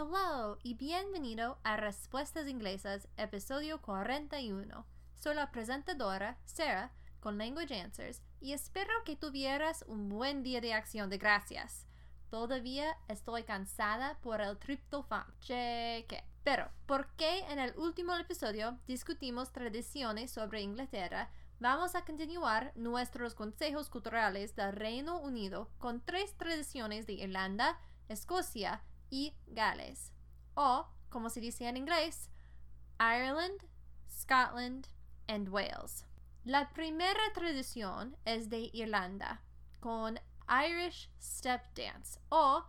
Hello y bienvenido a Respuestas Inglesas, episodio 41. Soy la presentadora, Sarah, con Language Answers, y espero que tuvieras un buen día de acción de gracias. Todavía estoy cansada por el triptofán. Cheque. Pero, ¿por qué en el último episodio discutimos tradiciones sobre Inglaterra? Vamos a continuar nuestros consejos culturales del Reino Unido con tres tradiciones de Irlanda, Escocia y Gales. O, como se dice en inglés, Ireland, Scotland and Wales. La primera tradición es de Irlanda, con Irish Step Dance o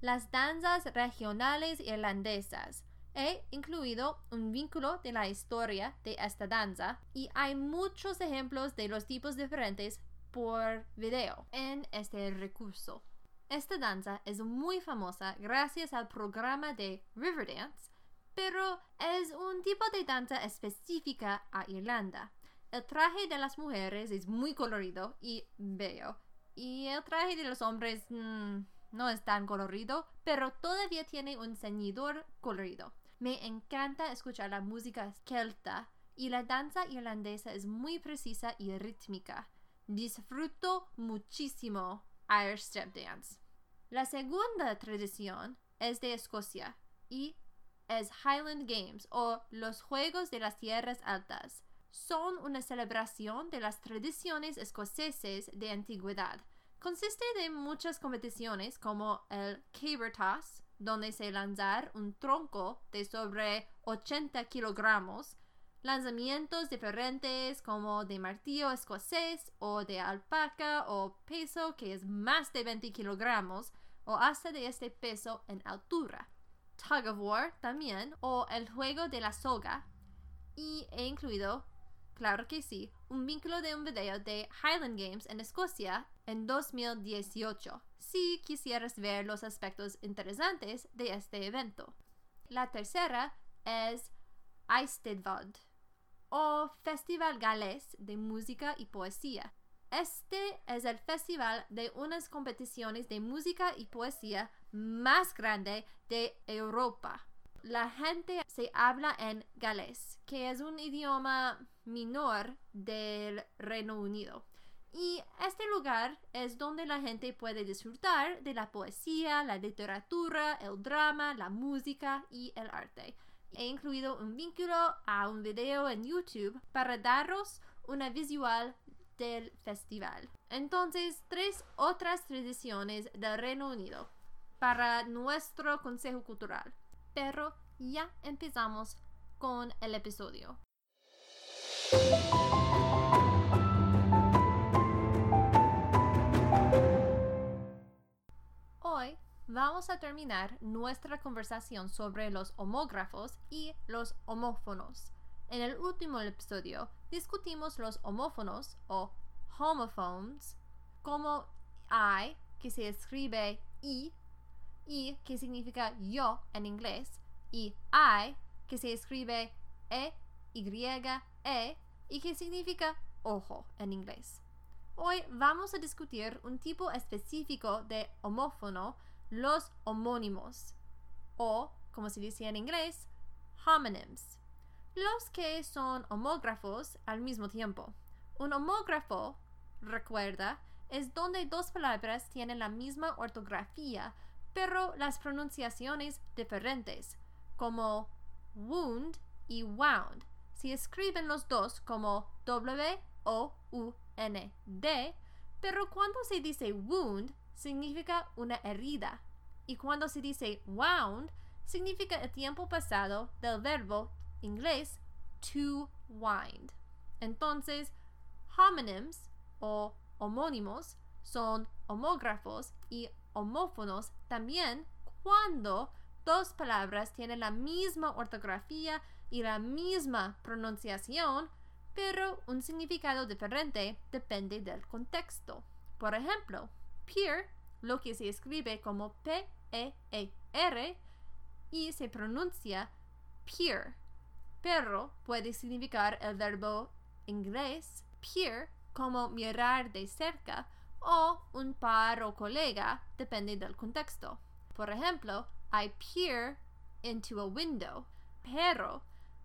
las danzas regionales irlandesas. He incluido un vínculo de la historia de esta danza y hay muchos ejemplos de los tipos diferentes por video en este recurso. Esta danza es muy famosa gracias al programa de Riverdance, pero es un tipo de danza específica a Irlanda. El traje de las mujeres es muy colorido y bello, y el traje de los hombres mm, no es tan colorido, pero todavía tiene un ceñidor colorido. Me encanta escuchar la música celta y la danza irlandesa es muy precisa y rítmica. Disfruto muchísimo Irish Step Dance. La segunda tradición es de Escocia y es Highland Games o los Juegos de las Tierras Altas. Son una celebración de las tradiciones escoceses de antigüedad. Consiste de muchas competiciones como el caber toss, donde se lanzar un tronco de sobre 80 kilogramos, lanzamientos diferentes como de martillo escocés o de alpaca o peso que es más de 20 kilogramos o hasta de este peso en altura. Tug of War también o el juego de la soga y he incluido, claro que sí, un vínculo de un video de Highland Games en Escocia en 2018 si quisieras ver los aspectos interesantes de este evento. La tercera es Eisteddfod o Festival Galés de Música y Poesía. Este es el festival de unas competiciones de música y poesía más grande de Europa. La gente se habla en galés, que es un idioma menor del Reino Unido. Y este lugar es donde la gente puede disfrutar de la poesía, la literatura, el drama, la música y el arte. He incluido un vínculo a un video en YouTube para daros una visual del festival. Entonces, tres otras tradiciones del Reino Unido para nuestro Consejo Cultural. Pero ya empezamos con el episodio. Vamos a terminar nuestra conversación sobre los homógrafos y los homófonos. En el último episodio discutimos los homófonos o homophones como I, que se escribe I, y que significa yo en inglés, y I, que se escribe E, Y, E, y que significa ojo en inglés. Hoy vamos a discutir un tipo específico de homófono, los homónimos, o, como se dice en inglés, homonyms, los que son homógrafos al mismo tiempo. Un homógrafo, recuerda, es donde dos palabras tienen la misma ortografía, pero las pronunciaciones diferentes, como wound y wound. Se escriben los dos como W O U N-D, pero cuando se dice wound significa una herida y cuando se dice wound significa el tiempo pasado del verbo inglés to wind. Entonces, homonyms o homónimos son homógrafos y homófonos también cuando dos palabras tienen la misma ortografía y la misma pronunciación pero un significado diferente depende del contexto. Por ejemplo, peer, lo que se escribe como P-E-E-R y se pronuncia peer. Perro puede significar el verbo inglés peer como mirar de cerca o un par o colega, depende del contexto. Por ejemplo, I peer into a window. Pero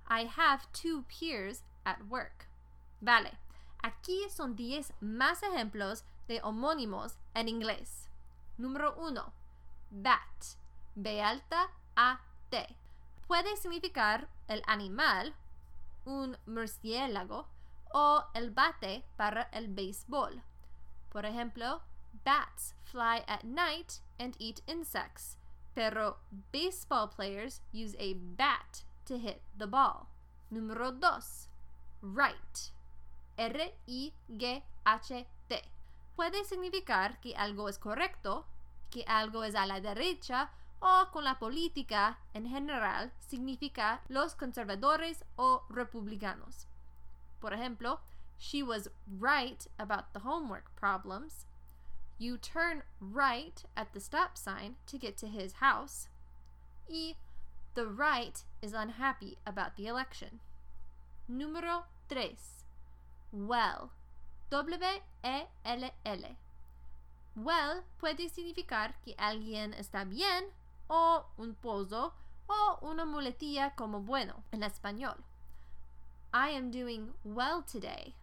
I have two peers at work. Vale, aquí son 10 más ejemplos de homónimos en inglés. Número 1. Bat. B alta A T. Puede significar el animal, un murciélago, o el bate para el béisbol. Por ejemplo, bats fly at night and eat insects, pero baseball players use a bat to hit the ball. Número 2. Right. R-I-G-H-T. Puede significar que algo es correcto, que algo es a la derecha o con la política en general significa los conservadores o republicanos. Por ejemplo, she was right about the homework problems. You turn right at the stop sign to get to his house. Y the right is unhappy about the election. Número 3. Well. W-E-L-L. Well puede significar que alguien está bien o un pozo o una muletilla como bueno en español. I am doing well today.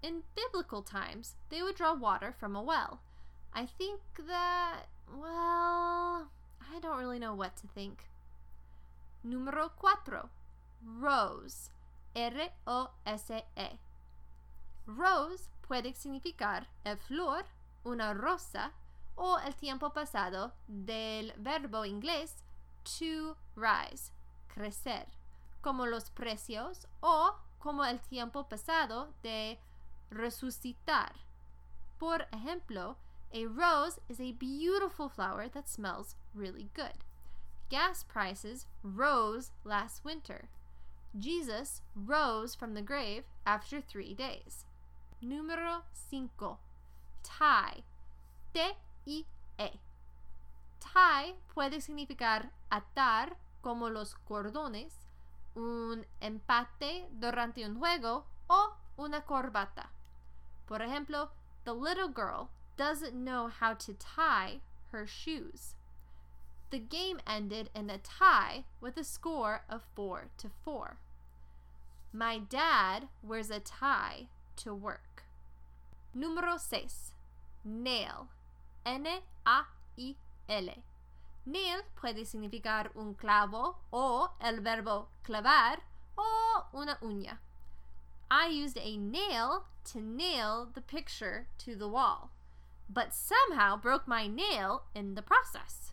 In biblical times, they would draw water from a well. I think that, well, I don't really know what to think. Número 4. Rose. R-O-S-E. Rose puede significar el flor, una rosa, o el tiempo pasado del verbo inglés to rise, crecer, como los precios o como el tiempo pasado de resucitar. Por ejemplo, a rose is a beautiful flower that smells really good. Gas prices rose last winter. Jesus rose from the grave after three days. Número 5. Tie. T-I-E. Tie puede significar atar como los cordones, un empate durante un juego o una corbata. Por ejemplo, the little girl doesn't know how to tie her shoes. The game ended in a tie with a score of 4 to 4. My dad wears a tie to work. Número 6. Nail. N-A-I-L. Nail puede significar un clavo o el verbo clavar o una uña. I used a nail to nail the picture to the wall, but somehow broke my nail in the process.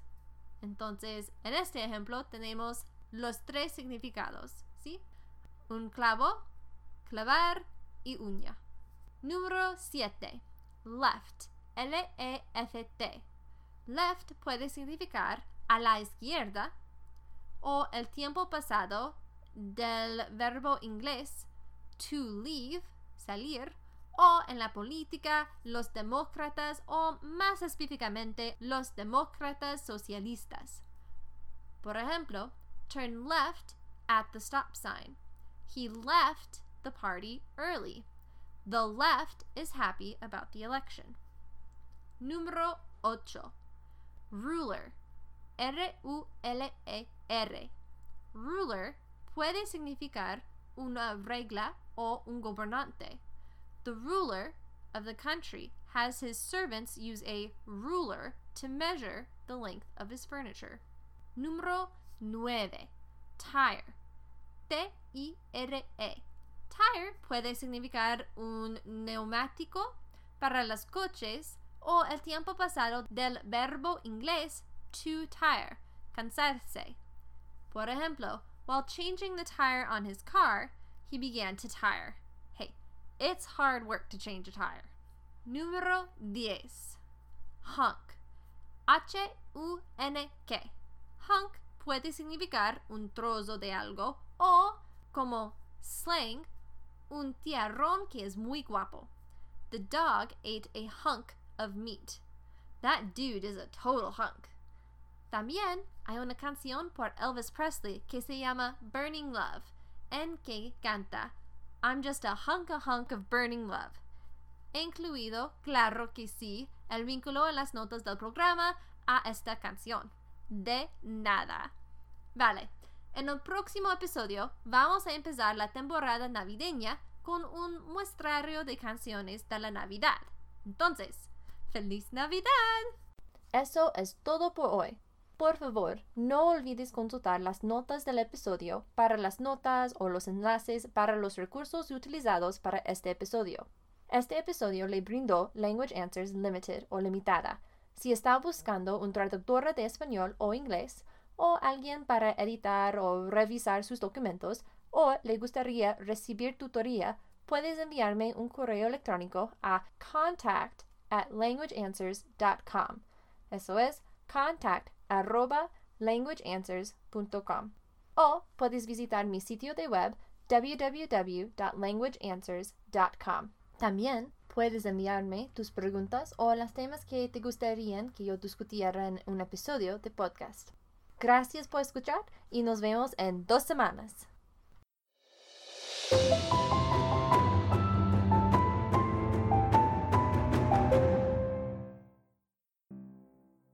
Entonces, en este ejemplo tenemos los tres significados, ¿sí? Un clavo, clavar y uña. Número 7. Left. L-E-F-T. Left puede significar a la izquierda o el tiempo pasado del verbo inglés to leave, salir, o en la política los demócratas o más específicamente los demócratas socialistas. Por ejemplo, turn left at the stop sign. He left the party early. The left is happy about the election. Número 8. Ruler. R-U-L-E-R. Ruler puede significar una regla o un gobernante. The ruler of the country has his servants use a ruler to measure the length of his furniture. Número 9. Tire. T-I-R-E. Tire puede significar un neumático para los coches o el tiempo pasado del verbo inglés to tire, cansarse. Por ejemplo, while changing the tire on his car, he began to tire. Hey, it's hard work to change a tire. Número 10. Hunk. H-U-N-K. Hunk puede significar un trozo de algo o, como slang, un tiarrón que es muy guapo. The dog ate a hunk of meat. That dude is a total hunk. También hay una canción por Elvis Presley que se llama Burning Love, en que canta I'm just a hunk a hunk of burning love. Incluido, claro que sí, el vínculo en las notas del programa a esta canción. De nada. Vale, en el próximo episodio vamos a empezar la temporada navideña con un muestrario de canciones de la Navidad. Entonces, ¡Feliz Navidad! Eso es todo por hoy. Por favor, no olvides consultar las notas del episodio para las notas o los enlaces para los recursos utilizados para este episodio. Este episodio le brindó Language Answers Limited o Limitada. Si está buscando un traductor de español o inglés, o alguien para editar o revisar sus documentos, o le gustaría recibir tutoría, puedes enviarme un correo electrónico a contact at languageanswers.com. Eso es contact arroba languageanswers.com. O puedes visitar mi sitio de web www.languageanswers.com. También puedes enviarme tus preguntas o los temas que te gustarían que yo discutiera en un episodio de podcast. Gracias por escuchar y nos vemos en dos semanas.